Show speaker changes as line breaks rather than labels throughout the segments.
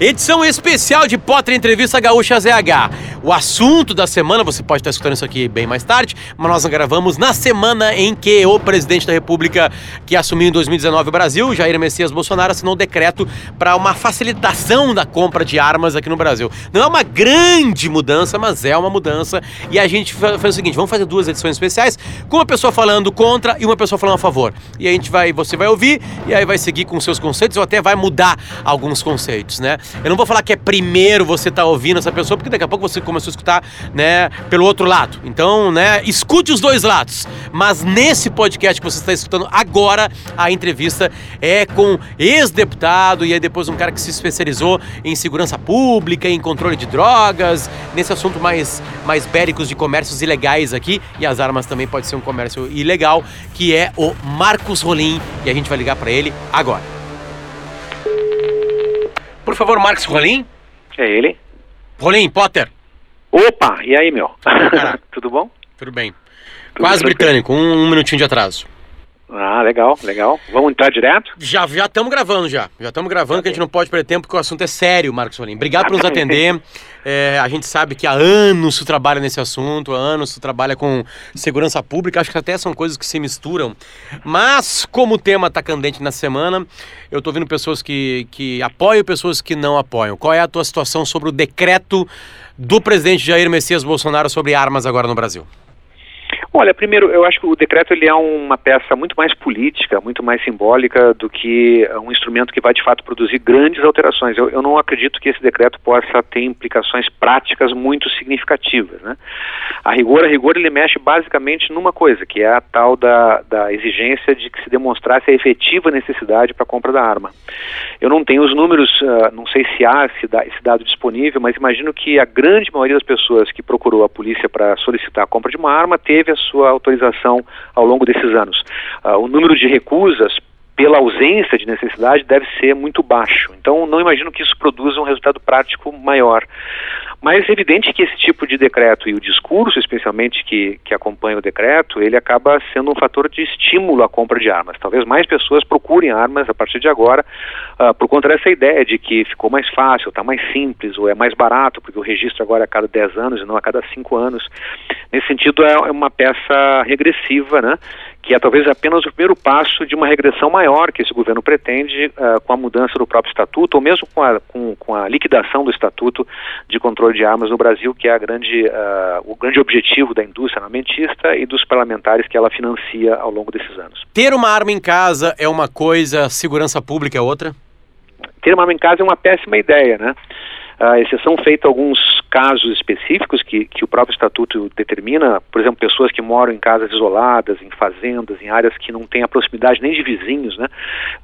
Edição especial de Potter Entrevista Gaúcha ZH. O assunto da semana, você pode estar escutando isso aqui bem mais tarde, mas nós gravamos na semana em que o presidente da República, que assumiu em 2019 o Brasil, Jair Messias Bolsonaro, assinou um decreto para uma facilitação da compra de armas aqui no Brasil. Não é uma grande mudança, mas é uma mudança. E a gente fez o seguinte: vamos fazer duas edições especiais, com uma pessoa falando contra e uma pessoa falando a favor. E a gente vai, você vai ouvir, e aí vai seguir com seus conceitos, ou até vai mudar alguns conceitos, né? Eu não vou falar que é primeiro você tá ouvindo essa pessoa, porque daqui a pouco você começou a escutar, né, pelo outro lado. Então, né, escute os dois lados. Mas nesse podcast que você está escutando agora, a entrevista é com ex-deputado e aí depois um cara que se especializou em segurança pública, em controle de drogas, nesse assunto mais, mais béricos de comércios ilegais aqui, e as armas também pode ser um comércio ilegal, que é o Marcos Rolim, e a gente vai ligar para ele agora. Por favor, Marcos Rolim.
É ele.
Rolim, Potter.
Opa, e aí, meu? Tudo bom?
Tudo bem. Tudo Quase britânico, um, um minutinho de atraso.
Ah, legal, legal. Vamos entrar direto?
Já já estamos gravando já. Já estamos gravando, que a gente não pode perder tempo, porque o assunto é sério, Marcos Solim. Obrigado por nos atender. É, a gente sabe que há anos tu trabalha nesse assunto, há anos tu trabalha com segurança pública, acho que até são coisas que se misturam. Mas, como o tema está candente na semana, eu estou vendo pessoas que, que apoiam e pessoas que não apoiam. Qual é a tua situação sobre o decreto do presidente Jair Messias Bolsonaro sobre armas agora no Brasil?
Olha, primeiro, eu acho que o decreto ele é uma peça muito mais política, muito mais simbólica do que um instrumento que vai de fato produzir grandes alterações. Eu, eu não acredito que esse decreto possa ter implicações práticas muito significativas. Né? A rigor, a rigor, ele mexe basicamente numa coisa, que é a tal da, da exigência de que se demonstrasse a efetiva necessidade para a compra da arma. Eu não tenho os números, uh, não sei se há esse, esse dado disponível, mas imagino que a grande maioria das pessoas que procurou a polícia para solicitar a compra de uma arma teve a sua autorização ao longo desses anos. Uh, o número de recusas pela ausência de necessidade deve ser muito baixo. Então, não imagino que isso produza um resultado prático maior. Mas é evidente que esse tipo de decreto e o discurso, especialmente que, que acompanha o decreto, ele acaba sendo um fator de estímulo à compra de armas. Talvez mais pessoas procurem armas a partir de agora uh, por conta dessa ideia de que ficou mais fácil, está mais simples ou é mais barato, porque o registro agora é a cada 10 anos e não a cada 5 anos. Nesse sentido, é, é uma peça regressiva, né? Que é talvez apenas o primeiro passo de uma regressão maior que esse governo pretende uh, com a mudança do próprio estatuto, ou mesmo com a, com, com a liquidação do estatuto de controle de armas no Brasil, que é a grande, uh, o grande objetivo da indústria armamentista e dos parlamentares que ela financia ao longo desses anos.
Ter uma arma em casa é uma coisa, segurança pública é outra?
Ter uma arma em casa é uma péssima ideia, né? A exceção feita alguns casos específicos que, que o próprio estatuto determina, por exemplo, pessoas que moram em casas isoladas, em fazendas, em áreas que não têm a proximidade nem de vizinhos, né,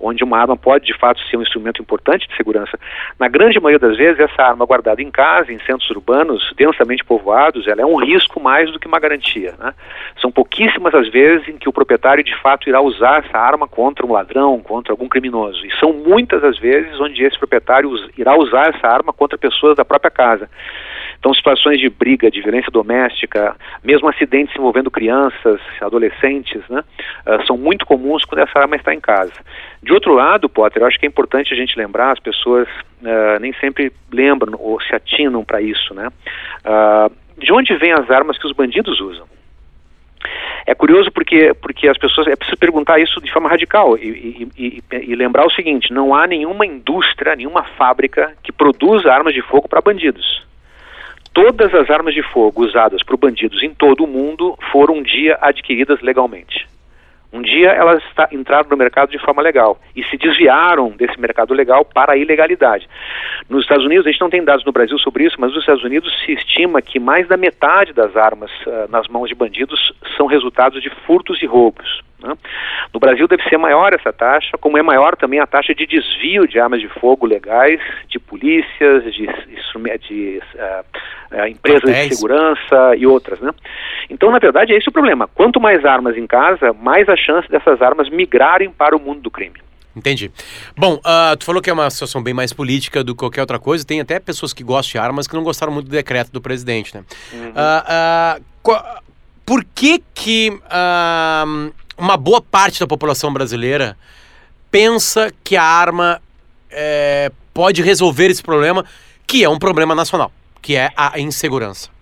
onde uma arma pode de fato ser um instrumento importante de segurança. Na grande maioria das vezes, essa arma guardada em casa, em centros urbanos densamente povoados, ela é um risco mais do que uma garantia. Né? São pouquíssimas as vezes em que o proprietário de fato irá usar essa arma contra um ladrão, contra algum criminoso. E são muitas as vezes onde esse proprietário irá usar essa arma contra pessoas da própria casa. Então, situações de briga, de violência doméstica, mesmo acidentes envolvendo crianças, adolescentes, né, uh, são muito comuns quando essa arma está em casa. De outro lado, Potter, eu acho que é importante a gente lembrar, as pessoas uh, nem sempre lembram ou se atinam para isso, né? Uh, de onde vêm as armas que os bandidos usam? É curioso porque, porque as pessoas. É preciso perguntar isso de forma radical e, e, e, e, lembrar o seguinte: não há nenhuma indústria, nenhuma fábrica que produza armas de fogo para bandidos todas as armas de fogo usadas por bandidos em todo o mundo foram um dia adquiridas legalmente. Um dia elas entraram no mercado de forma legal e se desviaram desse mercado legal para a ilegalidade. Nos Estados Unidos, a gente não tem dados no Brasil sobre isso, mas nos Estados Unidos se estima que mais da metade das armas uh, nas mãos de bandidos são resultados de furtos e roubos. Né? No Brasil deve ser maior essa taxa, como é maior também a taxa de desvio de armas de fogo legais, de polícias, de, de uh, uh, empresas de segurança e outras. Né? Então, na verdade, é esse o problema. Quanto mais armas em casa, mais a chance dessas armas migrarem para o mundo do crime.
Entendi. Bom, uh, tu falou que é uma situação bem mais política do que qualquer outra coisa. Tem até pessoas que gostam de armas que não gostaram muito do decreto do presidente, né? Uhum. Uh, uh, por que que uma boa parte da população brasileira pensa que a arma é, pode resolver esse problema, que é um problema nacional, que é a insegurança?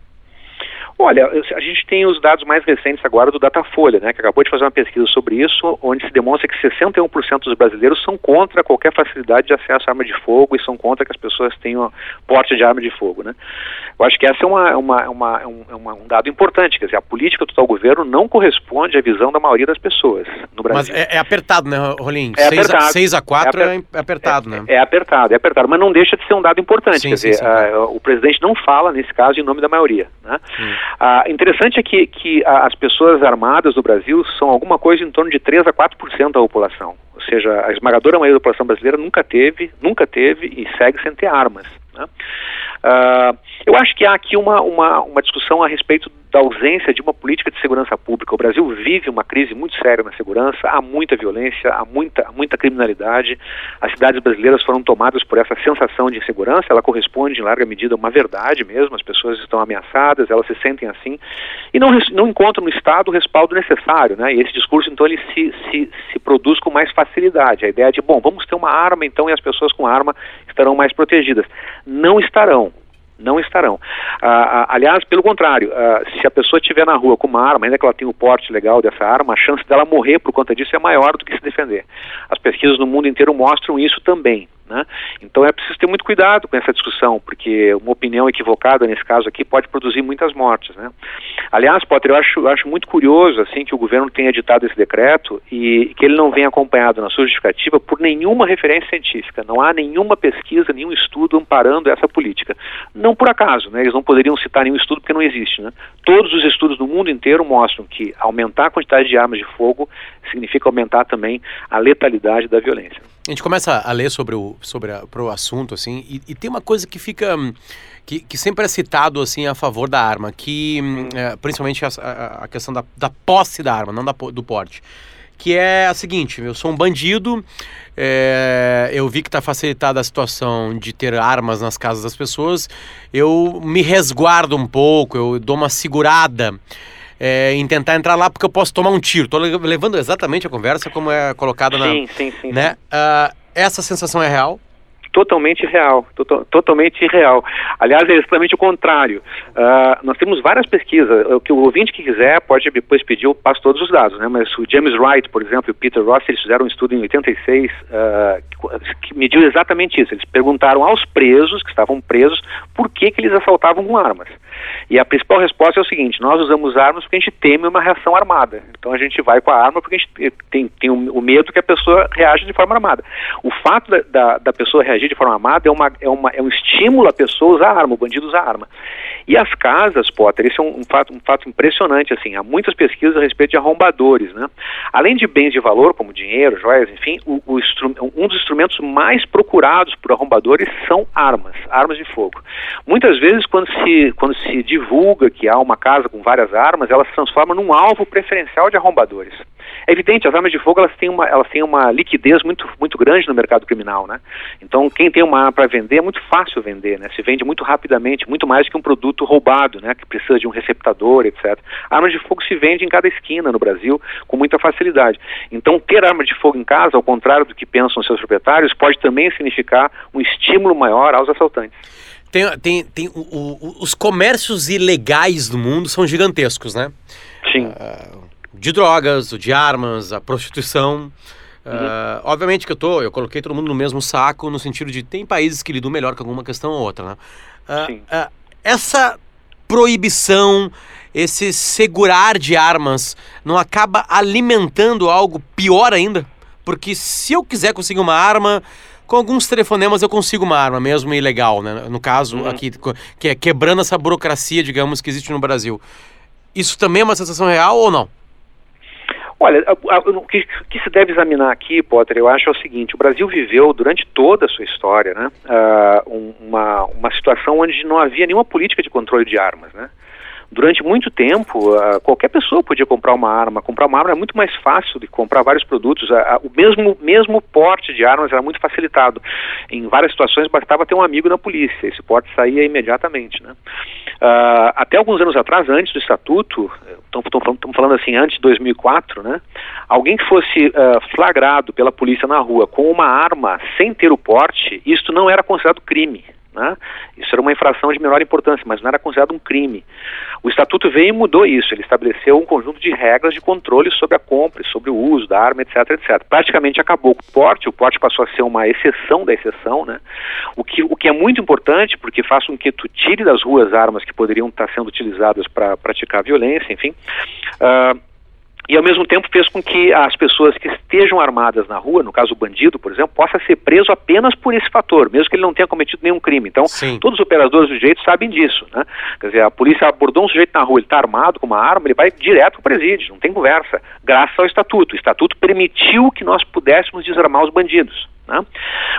Olha, a gente tem os dados mais recentes agora do Datafolha, né, que acabou de fazer uma pesquisa sobre isso, onde se demonstra que 61% dos brasileiros são contra qualquer facilidade de acesso à arma de fogo e são contra que as pessoas tenham porte de arma de fogo, né. Eu acho que essa é uma, uma, uma, uma, um dado importante, quer dizer, a política do tal governo não corresponde à visão da maioria das pessoas no Brasil.
Mas é, é apertado, né, Rolim?
É 6
apertado. A, 6 a 4 é, aper, é apertado,
é,
né?
É apertado, é apertado, mas não deixa de ser um dado importante, sim, quer sim, dizer, sim, a, o presidente não fala, nesse caso, em nome da maioria, né. Ah, interessante é que, que as pessoas armadas do Brasil são alguma coisa em torno de 3 a 4% da população. Ou seja, a esmagadora maioria da população brasileira nunca teve, nunca teve e segue sem ter armas. Né? Uh, eu acho que há aqui uma, uma, uma discussão a respeito da ausência de uma política de segurança pública. O Brasil vive uma crise muito séria na segurança, há muita violência, há muita, muita criminalidade. As cidades brasileiras foram tomadas por essa sensação de insegurança, ela corresponde em larga medida a uma verdade mesmo, as pessoas estão ameaçadas, elas se sentem assim, e não, não encontram no Estado o respaldo necessário. Né? E esse discurso, então, ele se, se, se produz com mais facilidade. A ideia de, bom, vamos ter uma arma, então, e as pessoas com arma estarão mais protegidas. Não estarão não estarão. Ah, ah, aliás, pelo contrário, ah, se a pessoa estiver na rua com uma arma, ainda que ela tenha o porte legal dessa arma, a chance dela morrer por conta disso é maior do que se defender. As pesquisas no mundo inteiro mostram isso também. Né? Então é preciso ter muito cuidado com essa discussão, porque uma opinião equivocada nesse caso aqui pode produzir muitas mortes. Né? Aliás, Potter, eu acho, eu acho muito curioso assim que o governo tenha editado esse decreto e que ele não venha acompanhado na sua justificativa por nenhuma referência científica. Não há nenhuma pesquisa, nenhum estudo amparando essa política. Não por acaso, né? eles não poderiam citar nenhum estudo porque não existe. Né? Todos os estudos do mundo inteiro mostram que aumentar a quantidade de armas de fogo significa aumentar também a letalidade da violência.
A gente começa a ler sobre o, sobre a, pro assunto, assim, e, e, tem uma coisa que fica. Que, que sempre é citado, assim, a favor da arma, que. É, principalmente a, a, a questão da, da posse da arma, não da, do porte. Que é a seguinte: eu sou um bandido, é, eu vi que está facilitada a situação de ter armas nas casas das pessoas, eu me resguardo um pouco, eu dou uma segurada é, em tentar entrar lá porque eu posso tomar um tiro. Estou levando exatamente a conversa como é colocada
sim,
na.
Sim, sim, sim.
Né? Uh, essa sensação é real?
Totalmente real, to totalmente real. Aliás, é exatamente o contrário. Uh, nós temos várias pesquisas. O que o ouvinte que quiser pode depois pedir, eu passo todos os dados, né? Mas o James Wright, por exemplo, e o Peter Ross, eles fizeram um estudo em 86 uh, ah, que mediu exatamente isso. Eles perguntaram aos presos, que estavam presos, por que, que eles assaltavam com armas. E a principal resposta é o seguinte: nós usamos armas porque a gente teme uma reação armada. Então a gente vai com a arma porque a gente tem, tem o medo que a pessoa reaja de forma armada. O fato da, da, da pessoa reagir agir de forma armada é, uma, é, uma, é um estímulo à pessoa usar arma, o bandido usar arma. E as casas, Potter, isso é um, um, fato, um fato impressionante, assim, há muitas pesquisas a respeito de arrombadores, né? Além de bens de valor, como dinheiro, joias, enfim, o, o um dos instrumentos mais procurados por arrombadores são armas, armas de fogo. Muitas vezes, quando se, quando se divulga que há uma casa com várias armas, ela se transforma num alvo preferencial de arrombadores. É evidente, as armas de fogo elas têm uma, elas têm uma liquidez muito, muito grande no mercado criminal, né? Então, quem tem uma arma para vender é muito fácil vender, né? Se vende muito rapidamente, muito mais que um produto roubado, né? Que precisa de um receptador, etc. Armas de fogo se vende em cada esquina no Brasil com muita facilidade. Então, ter arma de fogo em casa, ao contrário do que pensam seus proprietários, pode também significar um estímulo maior aos assaltantes.
Tem, tem, tem o, o, os comércios ilegais do mundo são gigantescos, né?
Sim. Uh,
de drogas, de armas, a prostituição. Uhum. Uh, obviamente que eu tô, eu coloquei todo mundo no mesmo saco, no sentido de tem países que lidam melhor com alguma questão ou outra, né? Uh, uh, essa proibição, esse segurar de armas, não acaba alimentando algo pior ainda? Porque se eu quiser conseguir uma arma, com alguns telefonemas eu consigo uma arma, mesmo ilegal, né? No caso uhum. aqui, que é quebrando essa burocracia, digamos, que existe no Brasil. Isso também é uma sensação real ou não?
Olha, a, a, o que, que, se deve examinar aqui, Potter, eu acho é o seguinte: o Brasil viveu durante toda a sua história, né, uh, uma, uma situação onde não havia nenhuma política de controle de armas, né. Durante muito tempo, qualquer pessoa podia comprar uma arma. Comprar uma arma é muito mais fácil do que comprar vários produtos. O mesmo, mesmo porte de armas era muito facilitado. Em várias situações bastava ter um amigo na polícia. Esse porte saía imediatamente. Né? até alguns anos atrás, antes do estatuto, estamos falando assim, antes de 2004, né? alguém que fosse flagrado pela polícia na rua com uma arma sem ter o porte, isto não era considerado crime. Né? Isso era uma infração de menor importância, mas não era considerado um crime. O Estatuto veio e mudou isso. Ele estabeleceu um conjunto de regras de controle sobre a compra, sobre o uso da arma, etc, etc. Praticamente acabou com o porte. O porte passou a ser uma exceção da exceção, né? O que, o que é muito importante, porque faz com que tu tire das ruas armas que poderiam estar sendo utilizadas para praticar violência, enfim. Uh, e ao mesmo tempo fez com que as pessoas que estejam armadas na rua, no caso o bandido, por exemplo, possa ser preso apenas por esse fator, mesmo que ele não tenha cometido nenhum crime. Então, Sim. todos os operadores do direito sabem disso, né? Quer dizer, a polícia abordou um sujeito na rua, ele está armado com uma arma, ele vai direto para o presídio, não tem conversa, graças ao estatuto. O estatuto permitiu que nós pudéssemos desarmar os bandidos. Né?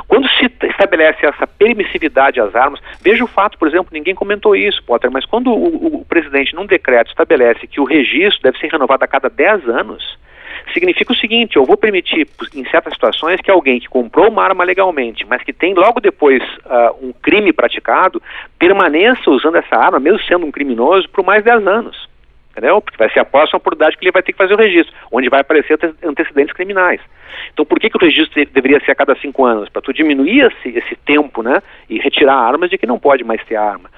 Quando se estabelece essa permissividade às armas, veja o fato, por exemplo, ninguém comentou isso, Potter, mas quando o, o presidente, num decreto, estabelece que o registro deve ser renovado a cada 10 anos, significa o seguinte: eu vou permitir, em certas situações, que alguém que comprou uma arma legalmente, mas que tem logo depois uh, um crime praticado, permaneça usando essa arma, mesmo sendo um criminoso, por mais 10 anos entendeu? Porque vai ser a próxima oportunidade que ele vai ter que fazer o registro, onde vai aparecer antecedentes criminais. Então, por que, que o registro deveria ser a cada cinco anos? Para tu diminuir esse, esse tempo, né, e retirar armas de que não pode mais ter arma.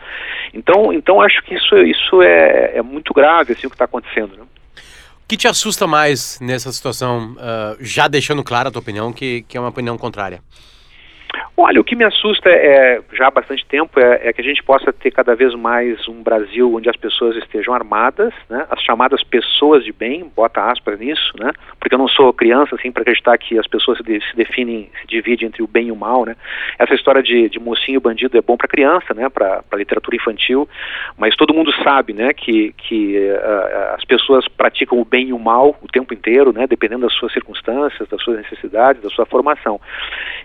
Então, então acho que isso, isso é, é muito grave, assim, o que está acontecendo, né?
O que te assusta mais nessa situação, uh, já deixando clara a tua opinião, que, que é uma opinião contrária?
Olha, o que me assusta é, já há bastante tempo é, é, que a gente possa ter cada vez mais um Brasil onde as pessoas estejam armadas, né? As chamadas pessoas de bem, bota aspas nisso, né? Porque eu não sou criança assim para acreditar que as pessoas se, de, se, definem, se dividem entre o bem e o mal, né? Essa história de, de mocinho bandido é bom para criança, né? Para literatura infantil, mas todo mundo sabe, né? Que que uh, as pessoas praticam o bem e o mal o tempo inteiro, né? Dependendo das suas circunstâncias, das suas necessidades, da sua formação.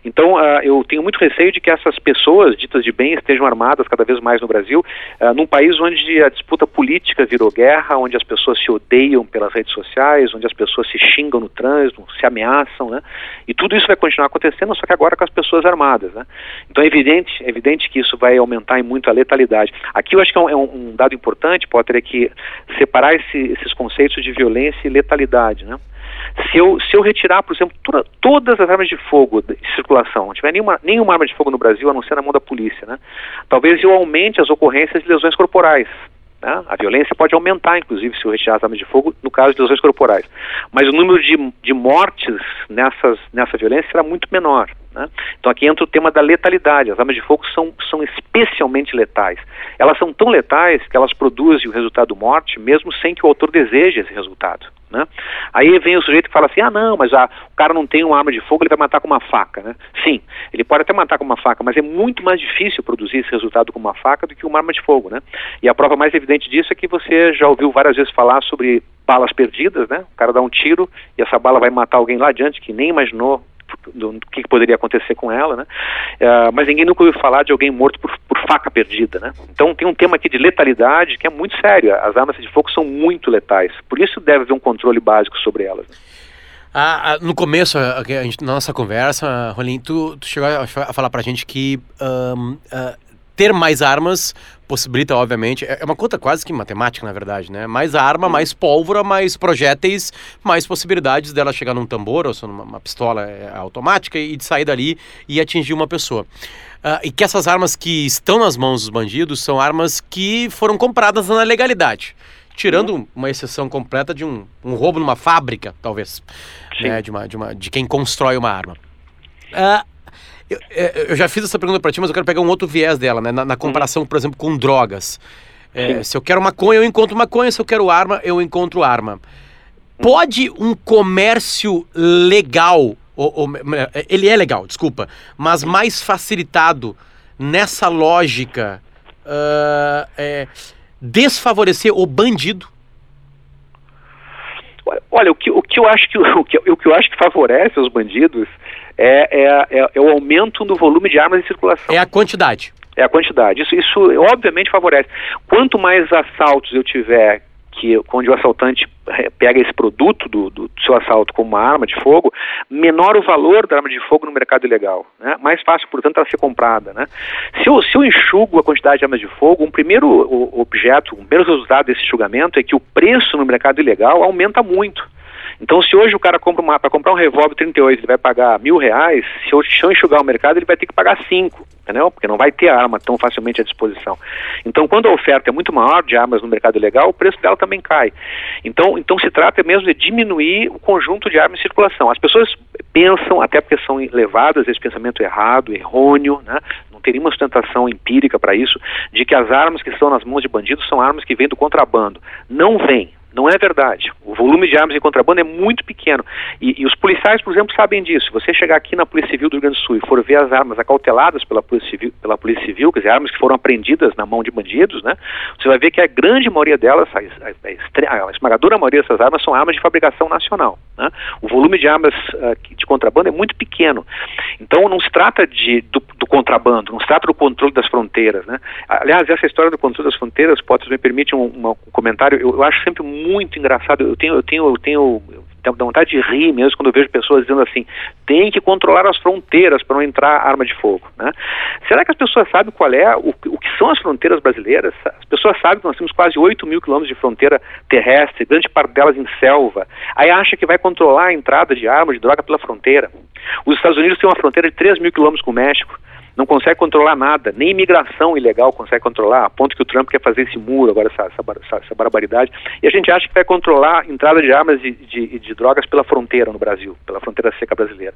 Então, uh, eu tenho muito receio de que essas pessoas ditas de bem estejam armadas cada vez mais no Brasil, uh, num país onde a disputa política virou guerra, onde as pessoas se odeiam pelas redes sociais, onde as pessoas se xingam no trânsito, se ameaçam, né? E tudo isso vai continuar acontecendo, só que agora com as pessoas armadas, né? Então é evidente, é evidente que isso vai aumentar em muito a letalidade. Aqui eu acho que é um, é um dado importante, Potter, é que separar esse, esses conceitos de violência e letalidade, né? Se eu, se eu retirar, por exemplo, toda, todas as armas de fogo de circulação, não tiver nenhuma, nenhuma arma de fogo no Brasil, a não ser na mão da polícia, né? Talvez eu aumente as ocorrências de lesões corporais. Né? A violência pode aumentar, inclusive, se eu retirar as armas de fogo, no caso de lesões corporais. Mas o número de, de mortes nessas, nessa violência será muito menor. Né? Então aqui entra o tema da letalidade. As armas de fogo são, são especialmente letais. Elas são tão letais que elas produzem o resultado morte, mesmo sem que o autor deseje esse resultado. Né? Aí vem o sujeito que fala assim: ah, não, mas a, o cara não tem uma arma de fogo, ele vai matar com uma faca. Né? Sim, ele pode até matar com uma faca, mas é muito mais difícil produzir esse resultado com uma faca do que uma arma de fogo. Né? E a prova mais evidente disso é que você já ouviu várias vezes falar sobre balas perdidas, né? O cara dá um tiro e essa bala vai matar alguém lá adiante que nem imaginou do, do que poderia acontecer com ela, né? Uh, mas ninguém nunca ouviu falar de alguém morto por, por, faca perdida, né? Então tem um tema aqui de letalidade que é muito sério. As armas de fogo são muito letais, por isso deve haver um controle básico sobre elas. Né?
Ah, no começo, a, gente, na nossa conversa, Rolim, tu, tu, chegou a, a falar pra gente que um, uh, ter mais armas possibilita, obviamente, é, é uma conta quase que matemática, na verdade, né? Mais arma, uhum. mais pólvora, mais projéteis, mais possibilidades dela chegar num tambor ou numa pistola é, automática e de sair dali e atingir uma pessoa. Uh, e que essas armas que estão nas mãos dos bandidos são armas que foram compradas na legalidade. Tirando uhum. uma exceção completa de um, um roubo numa fábrica, talvez, né? de, uma, de, uma, de quem constrói uma arma. Uh, eu, é, eu, já fiz essa pergunta para ti, mas eu quero pegar um outro viés dela, né? Na, na comparação, por exemplo, com drogas. É, se eu quero maconha, eu encontro maconha. Se eu quero arma, eu encontro arma. Pode um comércio legal, ou, ou, ele é legal, desculpa, mas mais facilitado nessa lógica, uh, é, desfavorecer o bandido?
Olha, o que, o que eu acho que o que, o que eu acho que favorece os bandidos é, é, é, é, o aumento no volume de armas em circulação.
É a quantidade.
É a quantidade. Isso, isso obviamente favorece. Quanto mais assaltos eu tiver que onde o assaltante pega esse produto do, do, seu assalto como uma arma de fogo, menor o valor da arma de fogo no mercado ilegal. Né? Mais fácil, portanto, ela ser comprada. Né? Se, eu, se eu enxugo a quantidade de armas de fogo, um primeiro objeto, um primeiro resultado desse enxugamento é que o preço no mercado ilegal aumenta muito. Então, se hoje o cara compra uma, para comprar um revólver 38, ele vai pagar mil reais, se eu, enxugar o mercado, ele vai ter que pagar cinco, entendeu? Porque não vai ter arma tão facilmente à disposição. Então, quando a oferta é muito maior de armas no mercado legal, o preço dela também cai. Então, então se trata mesmo de diminuir o conjunto de armas em circulação. As pessoas pensam, até porque são levadas a esse pensamento errado, errôneo, né? não tem nenhuma sustentação empírica para isso, de que as armas que estão nas mãos de bandidos são armas que vêm do contrabando. Não vêm. Não é verdade. O volume de armas em contrabando é muito pequeno. E, e, os policiais, por exemplo, sabem disso. Se você chegar aqui na Polícia Civil do Rio Grande do Sul e for ver as armas acauteladas pela Polícia Civil, pela Polícia Civil quer dizer, armas que foram apreendidas na mão de bandidos, né? Você vai ver que a grande maioria delas, a, a, a esmagadora maioria dessas armas, são armas de fabricação nacional. Né? O volume de armas uh, de contrabando é muito pequeno. Então não se trata de, do, do, contrabando, não se trata do controle das fronteiras. Né? Aliás, essa história do controle das fronteiras, pode me permite um, um comentário, eu, eu acho sempre muito engraçado. Eu tenho, eu tenho, eu tenho, dá vontade de rir mesmo quando eu vejo pessoas dizendo assim: tem que controlar as fronteiras para não entrar arma de fogo. Né? Será que as pessoas sabem qual é o, o que são as fronteiras brasileiras? As pessoas sabem que nós temos quase 8 mil quilômetros de fronteira terrestre, grande parte delas em selva. Aí acha que vai controlar a entrada de arma, de droga pela fronteira. Os Estados Unidos têm uma fronteira de 3 mil quilômetros com o México não consegue controlar nada, nem imigração ilegal consegue controlar, a ponto que o Trump quer fazer esse muro, agora essa, essa, essa barbaridade, e a gente acha que vai controlar a entrada de armas e de, de, drogas pela fronteira no Brasil, pela fronteira seca brasileira.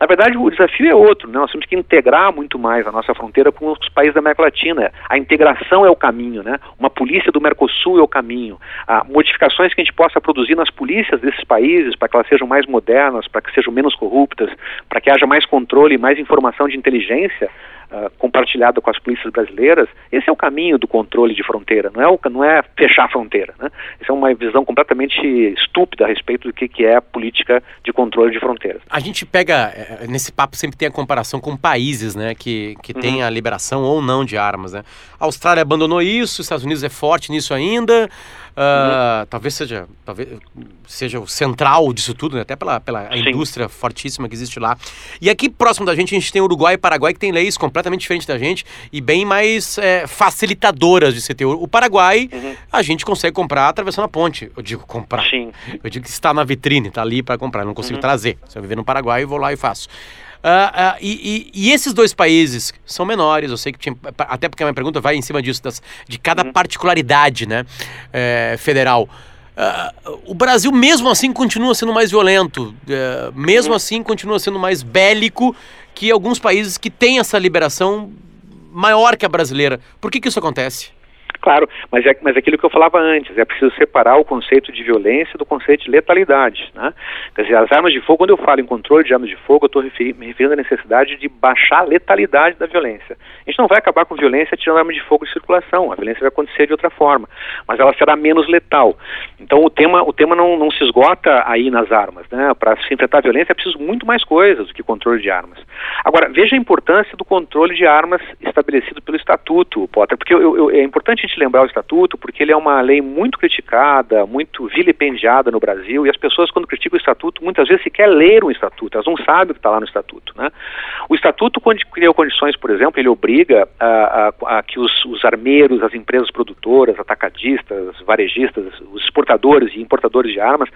Na verdade, o desafio é outro, né? nós temos que integrar muito mais a nossa fronteira com os países da América Latina, a integração é o caminho, né? uma polícia do Mercosul é o caminho, a modificações que a gente possa produzir nas polícias desses países para que elas sejam mais modernas, para que sejam menos corruptas, para que haja mais controle mais informação de inteligência, uh, compartilhado com as polícias brasileiras, esse é o caminho do controle de fronteira, não é, o, não é fechar a fronteira. Né? Essa é uma visão completamente estúpida a respeito do que, que é a política de controle de fronteiras.
A gente pega, eh, nesse papo sempre tem a comparação com países né, que, que uhum. têm a liberação ou não de armas. Né? A Austrália abandonou isso, os Estados Unidos é forte nisso ainda. Uh, talvez seja talvez seja o central disso tudo, né? até pela, pela indústria fortíssima que existe lá. E aqui próximo da gente a gente tem Uruguai e Paraguai que tem leis completamente diferentes da gente e bem mais é, facilitadoras de se ter. O Paraguai uhum. a gente consegue comprar atravessando a ponte. Eu digo comprar. Sim. Eu digo que está na vitrine, está ali para comprar. Eu não consigo uhum. trazer. Se eu viver no Paraguai, eu vou lá e faço. Uh, uh, e, e, e, esses dois países são menores, eu sei que tinha, até porque a minha pergunta vai em cima disso, das, de cada uhum. particularidade né, é, federal. Uh, o Brasil, mesmo assim, continua sendo mais violento, mesmo uhum. assim, continua sendo mais bélico que alguns países que têm essa liberação maior que a brasileira. Por que, que isso acontece?
Claro, mas é, mas é aquilo que eu falava antes, é preciso separar o conceito de violência do conceito de letalidade. Né? Quer dizer, as armas de fogo, quando eu falo em controle de armas de fogo, eu estou referi me referindo à necessidade de baixar a letalidade da violência. A gente não vai acabar com violência tirando armas de fogo de circulação, a violência vai acontecer de outra forma, mas ela será menos letal. Então o tema, o tema não, não se esgota aí nas armas. Né? Para se enfrentar a violência é preciso muito mais coisas do que controle de armas. Agora, veja a importância do controle de armas estabelecido pelo Estatuto, Potter, porque eu, eu, é importante a gente lembrar o Estatuto, porque ele é uma lei muito criticada, muito vilipendiada no Brasil, e as pessoas, quando criticam o Estatuto, muitas vezes sequer leram o Estatuto, elas não sabem o que está lá no Estatuto. Né? O Estatuto, quando criou condições, por exemplo, ele obriga a, a, a que os, os, armeiros, as empresas produtoras, atacadistas, varejistas, os exportadores e importadores de armas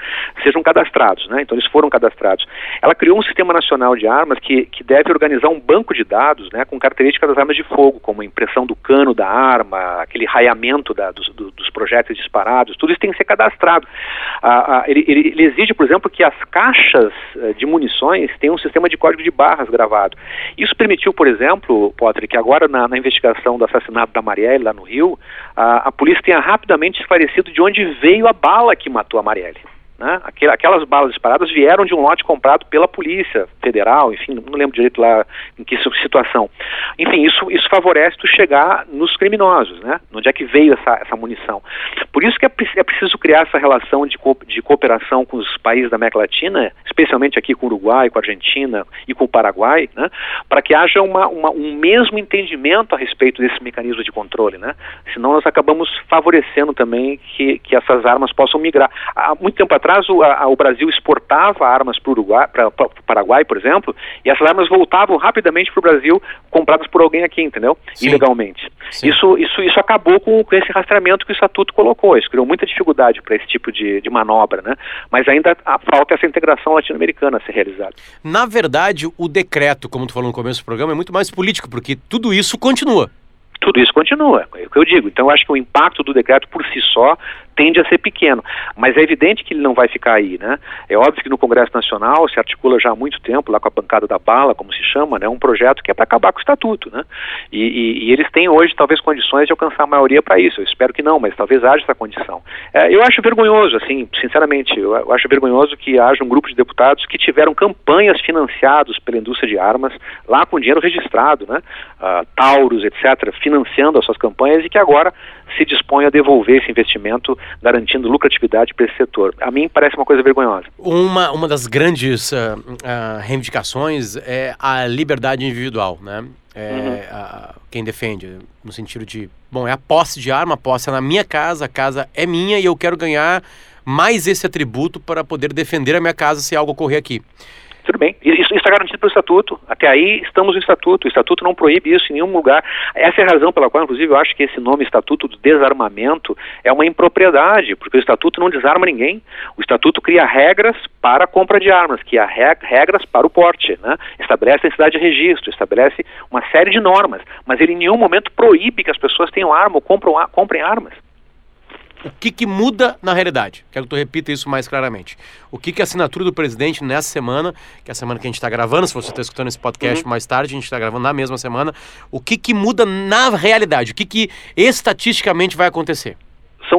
sejam cadastrados, né? então eles foram cadastrados. Ela criou um sistema nacional de armas que, que deve organizar um banco de dados né, com características das armas de fogo, como a impressão do cano da arma, aquele raiamento da, dos, do, dos projéteis disparados, tudo isso tem que ser cadastrado. Ah, ah, ele, ele, ele, exige, por exemplo, que as caixas eh, de munições tenham um sistema de código de barras gravado. Isso permitiu, por exemplo, Potter, que agora na, na investigação do assassinato da Marielle lá no Rio, a, a polícia tenha rapidamente esclarecido de onde veio a bala que matou a Marielle. Né? Aquelas balas disparadas vieram de um lote comprado pela Polícia Federal, enfim, não lembro direito lá em que situação. Enfim, isso, isso favorece tu chegar nos criminosos, né? Onde é que veio essa, essa munição. Por isso que é, é preciso criar essa relação de, co de cooperação com os países da América Latina, especialmente aqui com o Uruguai, com a Argentina e com o Paraguai, né? Para que haja uma, uma, um mesmo entendimento a respeito desse mecanismo de controle, né? Senão nós acabamos favorecendo também que, que essas armas possam migrar. Há muito tempo atrás atrás o, a, o Brasil exportava armas para o Paraguai, por exemplo, e essas armas voltavam rapidamente para o Brasil, compradas por alguém aqui, entendeu? Sim. Ilegalmente. Sim. Isso, isso, isso acabou com, com, esse rastreamento que o Estatuto colocou. Isso criou muita dificuldade para esse tipo de, de manobra, né? Mas ainda falta essa integração latino-americana a ser realizada.
Na verdade, o decreto, como tu falou no começo do programa, é muito mais político, porque tudo isso continua
tudo isso continua, é o que eu digo. Então, eu acho que o impacto do decreto por si só tende a ser pequeno. Mas é evidente que ele não vai ficar aí, né? É óbvio que no Congresso Nacional se articula já há muito tempo, lá com a bancada da bala, como se chama, né? Um projeto que é para acabar com o estatuto, né? E, e, e, eles têm hoje talvez condições de alcançar a maioria para isso. Eu espero que não, mas talvez haja essa condição. É, eu acho vergonhoso, assim, sinceramente, eu, acho vergonhoso que haja um grupo de deputados que tiveram campanhas financiados pela indústria de armas lá com dinheiro registrado, né? Uh, Taurus, etc., financiando as suas campanhas e que agora se dispõe a devolver esse investimento, garantindo lucratividade para esse setor. A mim parece uma coisa vergonhosa.
Uma, uma das grandes uh, uh, reivindicações é a liberdade individual, né? É, uhum. a, quem defende, no sentido de, bom, é a posse de arma, a posse é na minha casa, a casa é minha e eu quero ganhar mais esse atributo para poder defender a minha casa se algo ocorrer aqui.
Tudo bem. Isso está garantido pelo Estatuto. Até aí estamos no Estatuto. O Estatuto não proíbe isso em nenhum lugar. Essa é a razão pela qual, inclusive, eu acho que esse nome Estatuto do Desarmamento é uma impropriedade, porque o Estatuto não desarma ninguém. O Estatuto cria regras para a compra de armas, que há regras para o porte, né? estabelece a necessidade de registro, estabelece uma série de normas, mas ele em nenhum momento proíbe que as pessoas tenham arma ou comprem armas
o que, que muda na realidade? Quero que tu repita isso mais claramente. O que, que a assinatura do presidente nessa semana, que é a semana que a gente está gravando, se você está escutando esse podcast uhum. mais tarde, a gente está gravando na mesma semana, o que, que muda na realidade? O que, que estatisticamente vai acontecer?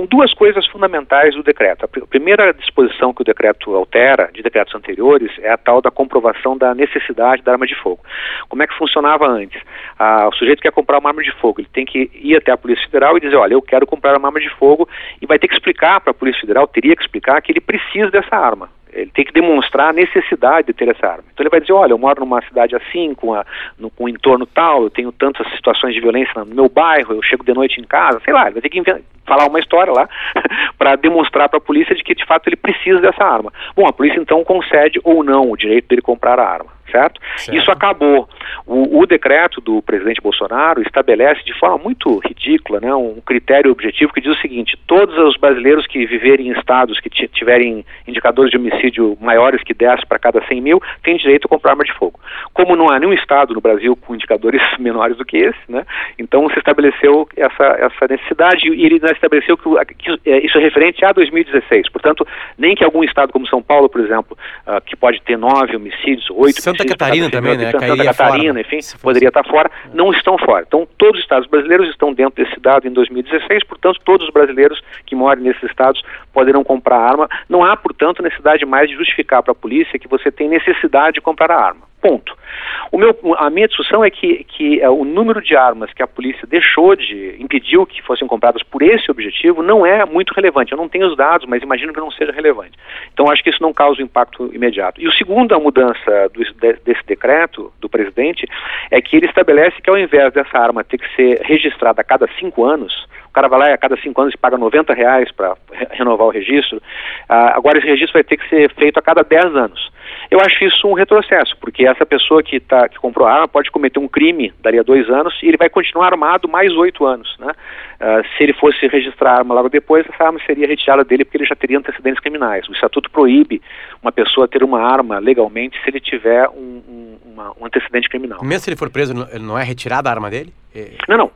Duas coisas fundamentais do decreto. A primeira disposição que o decreto altera, de decretos anteriores, é a tal da comprovação da necessidade da arma de fogo. Como é que funcionava antes? Ah, o sujeito quer comprar uma arma de fogo, ele tem que ir até a Polícia Federal e dizer, olha, eu quero comprar uma arma de fogo, e vai ter que explicar para a Polícia Federal, teria que explicar que ele precisa dessa arma ele tem que demonstrar a necessidade de ter essa arma. Então ele vai dizer, olha, eu moro numa cidade assim, com, a, no, com um entorno tal, eu tenho tantas situações de violência no meu bairro, eu chego de noite em casa, sei lá, ele vai ter que falar uma história lá para demonstrar para a polícia de que de fato ele precisa dessa arma. Bom, a polícia então concede ou não o direito dele comprar a arma certo? certo. Isso acabou. O, o, decreto do presidente Bolsonaro estabelece de forma muito ridícula né, um critério objetivo que diz o seguinte: todos os brasileiros que viverem em estados que tiverem indicadores de homicídio maiores que 10 para cada 100 mil têm direito a comprar arma de fogo. Como não há nenhum estado no Brasil com indicadores menores do que esse, né, então se estabeleceu essa, essa necessidade e ele estabeleceu que, que, é, isso é referente a 2016. Portanto, nem que algum estado como São Paulo, por exemplo, uh, que pode ter nove homicídios, oito
Santa Catarina também, né?
Santa Catarina, fora, enfim, poderia estar fora, não estão fora. Então, todos os estados brasileiros estão dentro desse dado em 2016, portanto, todos os brasileiros que moram nesses estados poderão comprar arma. Não há, portanto, necessidade mais de justificar para a polícia que você tem necessidade de comprar a arma. Ponto. O meu, a minha discussão é que, que é, o número de armas que a polícia deixou de, impediu que fossem compradas por esse objetivo não é muito relevante. Eu não tenho os dados, mas imagino que não seja relevante. Então acho que isso não causa um impacto imediato. E o segundo, a mudança do, desse decreto do presidente é que ele estabelece que ao invés dessa arma ter que ser registrada a cada cinco anos, cara vai lá e a cada cinco anos paga 90 reais para re renovar o registro, uh, agora esse registro vai ter que ser feito a cada 10 anos. Eu acho isso um retrocesso, porque essa pessoa que, tá, que comprou a arma pode cometer um crime, daria dois anos, e ele vai continuar armado mais oito anos. Né? Uh, se ele fosse registrar a arma logo depois, essa arma seria retirada dele porque ele já teria antecedentes criminais. O Estatuto proíbe uma pessoa ter uma arma legalmente se ele tiver um, um, uma, um antecedente criminal.
Mesmo se ele for preso, não é retirada a arma dele?
Não, não.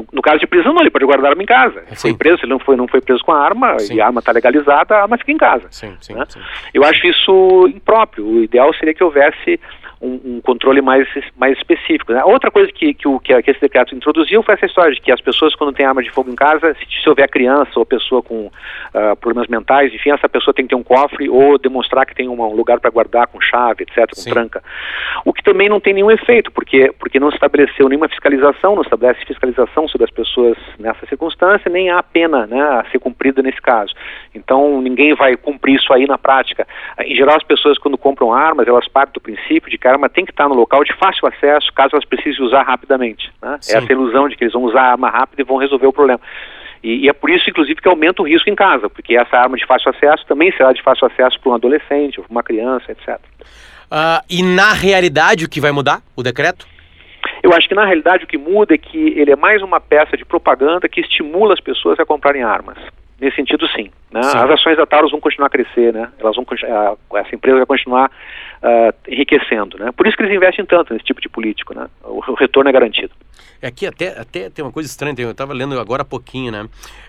No, no, caso de prisão, não, ele pode guardar arma em casa. Se foi preso, se ele não foi, não foi preso com a arma sim. e a arma está legalizada, a arma fica em casa. Sim, sim, né? sim, Eu acho isso impróprio. O ideal seria que houvesse um, um controle mais, mais específico. Né? Outra coisa que, que, o, que, esse decreto introduziu foi essa história de que as pessoas, quando têm arma de fogo em casa, se, se houver criança ou pessoa com uh, problemas mentais, enfim, essa pessoa tem que ter um cofre ou demonstrar que tem uma, um lugar para guardar com chave, etc., com Sim. tranca. O que também não tem nenhum efeito, porque, porque não estabeleceu nenhuma fiscalização, não estabelece fiscalização sobre as pessoas nessa circunstância, nem há pena né, a ser cumprida nesse caso. Então, ninguém vai cumprir isso aí na prática. Em geral, as pessoas, quando compram armas, elas partem do princípio de que arma tem que estar no local de fácil acesso, caso elas precisem usar rapidamente. Né? É essa ilusão de que eles vão usar a arma rápida e vão resolver o problema. E, e, é por isso, inclusive, que aumenta o risco em casa, porque essa arma de fácil acesso também será de fácil acesso para um adolescente, ou uma criança, etc. Uh,
ah, e na realidade, o que vai mudar? O decreto?
Eu acho que na realidade o que muda é que ele é mais uma peça de propaganda que estimula as pessoas a comprarem armas. Nesse sentido, sim. Né? sim. As ações da Taurus vão continuar a crescer, né? Elas vão essa empresa vai continuar uh, enriquecendo, né? Por isso que eles investem tanto nesse tipo de político, né? O, o retorno é garantido.
É aqui até, até tem uma coisa estranha, eu estava lendo agora há pouquinho, né? Uh,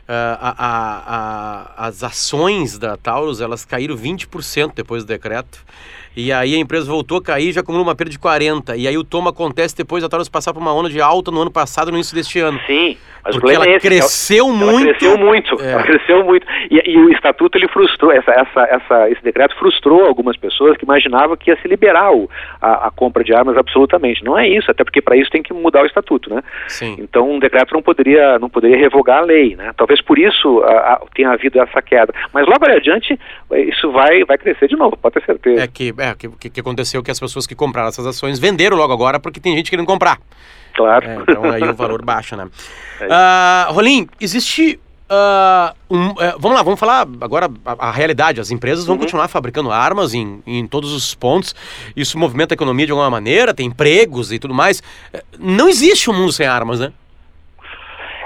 a, a, a, as ações da Taurus, elas caíram 20% depois do decreto. E aí a empresa voltou a cair já acumulou uma perda de 40. E aí o tomo acontece depois da Taurus passar por uma onda de alta no ano passado, no início deste ano.
Sim.
Mas Porque ela é esse, cresceu ela, muito.
Ela cresceu muito. É. Ela cresceu muito. E, e, o estatuto ele frustrou essa, essa, essa, esse decreto frustrou algumas pessoas que imaginavam que ia se liberar o, a, a compra de armas absolutamente. Não é isso, até porque para isso tem que mudar o estatuto, né?
Sim.
Então um decreto não poderia não poderia revogar a lei, né? Talvez por isso a, a, tenha havido essa queda. Mas logo adiante isso vai vai crescer de novo, pode ter certeza.
É que é que, que aconteceu que as pessoas que compraram essas ações venderam logo agora porque tem gente querendo comprar.
Claro.
É, então aí o valor baixa, né? É uh, Rolim, existe Uh, um, uh, vamos lá, vamos falar agora a, a realidade. As empresas vão uhum. continuar fabricando armas em, em todos os pontos. Isso movimenta a economia de alguma maneira, tem empregos e tudo mais. Eh, não existe um mundo sem armas, né?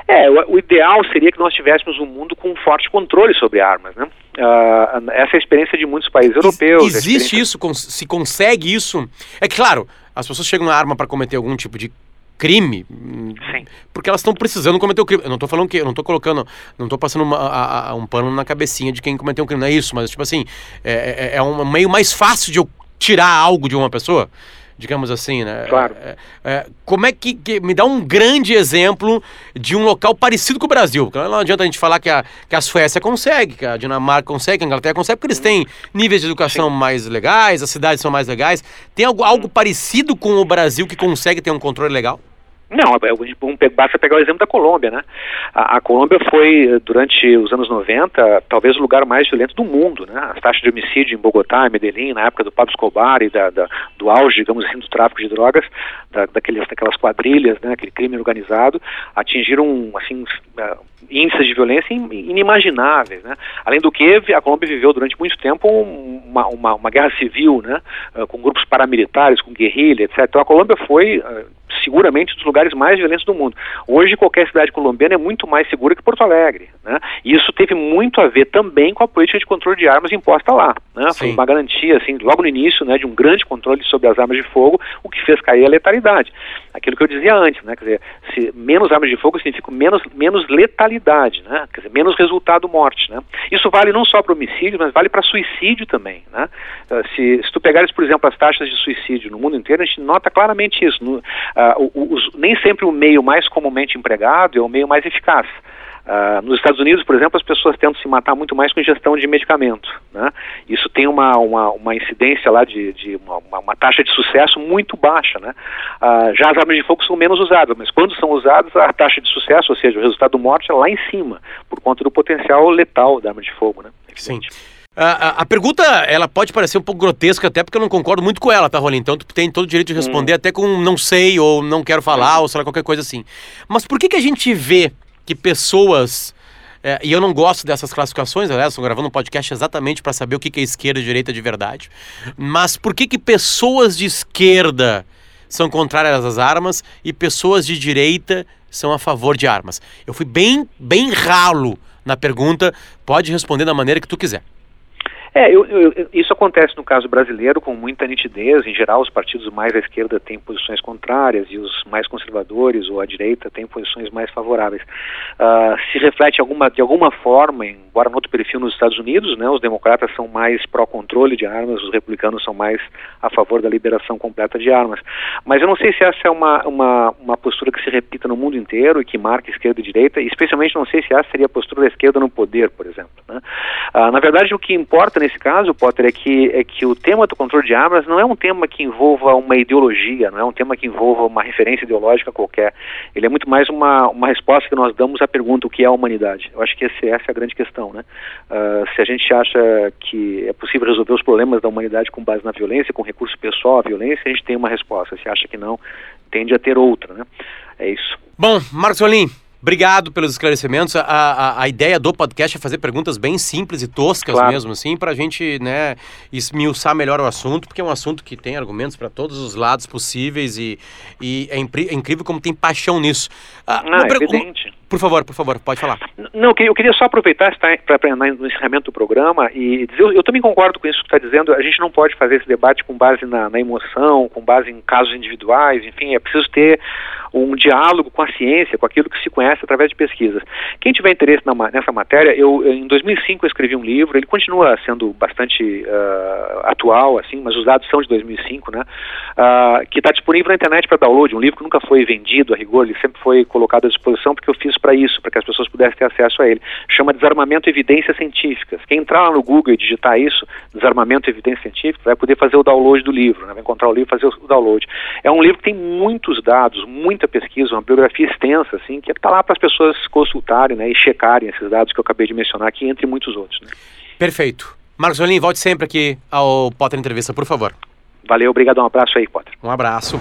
É, o, o ideal seria que nós tivéssemos um mundo com forte controle sobre armas, né? Uh, essa é a experiência de muitos países europeus.
Existe isso? Se consegue isso? É claro, as pessoas chegam na arma para cometer algum tipo de crime,
Sim.
porque elas estão precisando cometer o crime. Eu não estou falando que, eu não estou colocando, não estou passando uma, a, a, um pano na cabecinha de quem cometeu um crime, não é isso, mas tipo assim, é, é, é um meio mais fácil de eu tirar algo de uma pessoa digamos assim, né?
Claro.
É, é, como é que, que, Me dá um grande exemplo de um local parecido com o Brasil. Não adianta a gente falar que a, que a Suécia consegue, que a Dinamarca consegue, que a Inglaterra consegue, porque eles têm níveis de educação Sim. mais legais, as cidades são mais legais. Tem algo, algo parecido com o Brasil que consegue ter um controle legal?
Não, é, basta pegar o exemplo da Colômbia, né? A, a, Colômbia foi, durante os anos 90, talvez o lugar mais violento do mundo, né? As taxas de homicídio em Bogotá, em Medellín, na época do Pablo Escobar e da, da, do auge, digamos assim, do tráfico de drogas, da, daqueles, daquelas quadrilhas, né? Aquele crime organizado, atingiram, assim, uh, índices de violência inimagináveis, né? Além do que, a Colômbia viveu durante muito tempo uma, uma, uma guerra civil, né? Uh, com grupos paramilitares, com guerrilha, etc. Então a Colômbia foi... Seguramente um dos lugares mais violentos do mundo. Hoje qualquer cidade colombiana é muito mais segura que Porto Alegre, né? E isso teve muito a ver também com a política de controle de armas imposta lá, né? Foi uma garantia, assim, logo no início, né, de um grande controle sobre as armas de fogo, o que fez cair a letalidade. Aquilo que eu dizia antes, né? Quer dizer, se menos armas de fogo significa menos, menos letalidade, né? Quer dizer, menos resultado morte, né? Isso vale não só para homicídio, mas vale para suicídio também, né? Ah, se, se tu pegares, por exemplo, as taxas de suicídio no mundo inteiro, a gente nota claramente isso. No, uh, os, nem sempre o meio mais comumente empregado é o meio mais eficaz. Uh, nos Estados Unidos, por exemplo, as pessoas tentam se matar muito mais com ingestão de medicamento. Né? Isso tem uma, uma, uma incidência lá de, de uma, uma, taxa de sucesso muito baixa. Né? Uh, já as armas de fogo são menos usadas, mas quando são usadas, a taxa de sucesso, ou seja, o resultado morte, é lá em cima, por conta do potencial letal da arma de fogo. Né?
Sim. A, a, pergunta, ela pode parecer um pouco grotesca, até porque eu não concordo muito com ela, tá, Rolim? Então tu tem todo o direito de responder, hum. até com não sei, ou não quero falar, hum. ou sei lá, qualquer coisa assim. Mas por que, que a gente vê que pessoas. É, e eu não gosto dessas classificações, aliás, estou gravando um podcast exatamente para saber o que, que é esquerda e direita de verdade. Mas por que, que pessoas de esquerda são contrárias às armas e pessoas de direita são a favor de armas? Eu fui bem, bem ralo na pergunta, pode responder da maneira que tu quiser.
É, eu, eu, isso acontece no caso brasileiro com muita nitidez. Em geral, os partidos mais à esquerda têm posições contrárias e os mais conservadores ou à direita têm posições mais favoráveis. Uh, se reflete alguma, de alguma forma, embora no outro perfil nos Estados Unidos, né, os democratas são mais pró-controle de armas, os republicanos são mais a favor da liberação completa de armas. Mas eu não sei se essa é uma, uma, uma postura que se repita no mundo inteiro e que marca esquerda e direita, especialmente não sei se essa seria a postura da esquerda no poder, por exemplo. Né? Uh, na verdade, o que importa nesse caso, Potter, é que, é que o tema do controle de armas não é um tema que envolva uma ideologia, não é um tema que envolva uma referência ideológica qualquer. Ele é muito mais uma, uma resposta que nós damos à pergunta o que é a humanidade. Eu acho que esse, essa é a grande questão. Né? Uh, se a gente acha que é possível resolver os problemas da humanidade com base na violência, com recurso pessoal à violência, a gente tem uma resposta. Se acha que não, tende a ter outra. Né? É isso.
Bom, Marcos Obrigado pelos esclarecimentos. A, a, a, ideia do podcast é fazer perguntas bem simples e toscas claro. mesmo, assim, para a gente né, esmiuçar melhor o assunto, porque é um assunto que tem argumentos para todos os lados possíveis e, e é, é, incrível como tem paixão nisso.
Ah, Não, é evidente.
Por favor, por favor, pode falar.
Não, eu queria só aproveitar para no encerramento do programa e dizer, eu, eu também concordo com isso que está dizendo, a gente não pode fazer esse debate com base na, na emoção, com base em casos individuais, enfim, é preciso ter um diálogo com a ciência, com aquilo que se conhece através de pesquisas. Quem tiver interesse na, nessa matéria, eu em 2005 eu escrevi um livro, ele continua sendo bastante uh, atual, assim, mas os dados são de 2005, né? Uh, que está disponível na internet para download, um livro que nunca foi vendido a rigor, ele sempre foi colocado à disposição porque eu fiz para isso, para que as pessoas pudessem ter acesso a ele. Chama Desarmamento e Evidências Científicas. Quem entrar lá no Google e digitar isso, Desarmamento e Evidências Científicas, vai poder fazer o download do livro, né? vai encontrar o livro e fazer o download. É um livro que tem muitos dados, muita pesquisa, uma biografia extensa, assim, que está lá para as pessoas consultarem né, e checarem esses dados que eu acabei de mencionar aqui, entre muitos outros. Né?
Perfeito. Marcos Olim, volte sempre aqui ao Potter Entrevista, por favor.
Valeu, obrigado, um abraço aí, Potter.
Um abraço.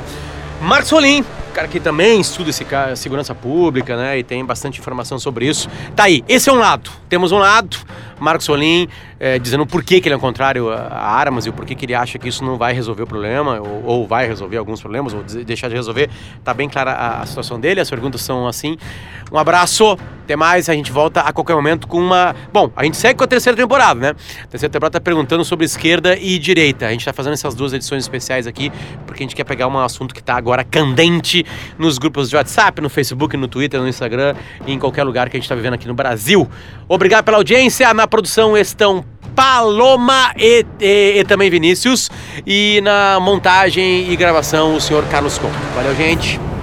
Marcos Rolim, cara que também estuda esse cara, segurança pública, né? E tem bastante informação sobre isso. Tá aí, esse é um lado. Temos um lado, Marcos Rolim é, dizendo por que, que ele é contrário a armas e o porquê que ele acha que isso não vai resolver o problema, ou, ou vai resolver alguns problemas, ou deixar de resolver. Tá bem clara a, a, situação dele, as perguntas são assim. Um abraço, até mais, a gente volta a qualquer momento com uma. Bom, a gente segue com a terceira temporada, né? A terceira temporada tá perguntando sobre esquerda e direita. A gente tá fazendo essas duas edições especiais aqui, porque a gente quer pegar um assunto que tá agora candente nos grupos de WhatsApp, no Facebook, no Twitter, no Instagram e em qualquer lugar que a gente está vivendo aqui no Brasil. Obrigado pela audiência. Na produção estão Paloma e, e, e também Vinícius. E na montagem e gravação, o senhor Carlos Conto. Valeu, gente.